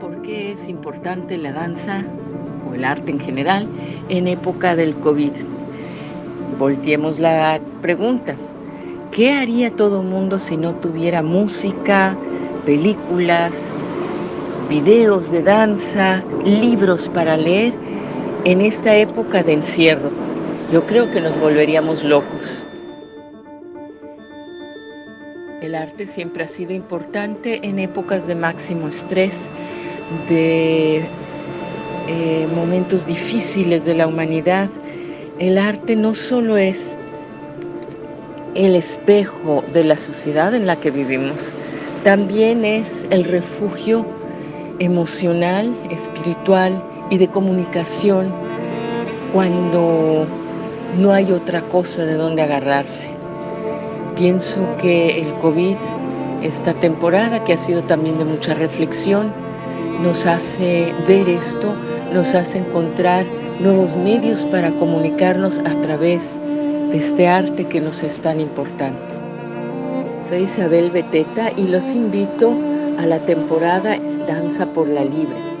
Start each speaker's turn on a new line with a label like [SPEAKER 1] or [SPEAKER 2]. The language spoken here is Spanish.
[SPEAKER 1] por qué es importante la danza o el arte en general en época del COVID. Volteemos la pregunta. ¿Qué haría todo el mundo si no tuviera música, películas, videos de danza, libros para leer en esta época de encierro? Yo creo que nos volveríamos locos. El arte siempre ha sido importante en épocas de máximo estrés, de eh, momentos difíciles de la humanidad. El arte no solo es el espejo de la sociedad en la que vivimos, también es el refugio emocional, espiritual y de comunicación cuando no hay otra cosa de donde agarrarse. Pienso que el COVID, esta temporada que ha sido también de mucha reflexión, nos hace ver esto, nos hace encontrar nuevos medios para comunicarnos a través de este arte que nos es tan importante. Soy Isabel Beteta y los invito a la temporada Danza por la Libre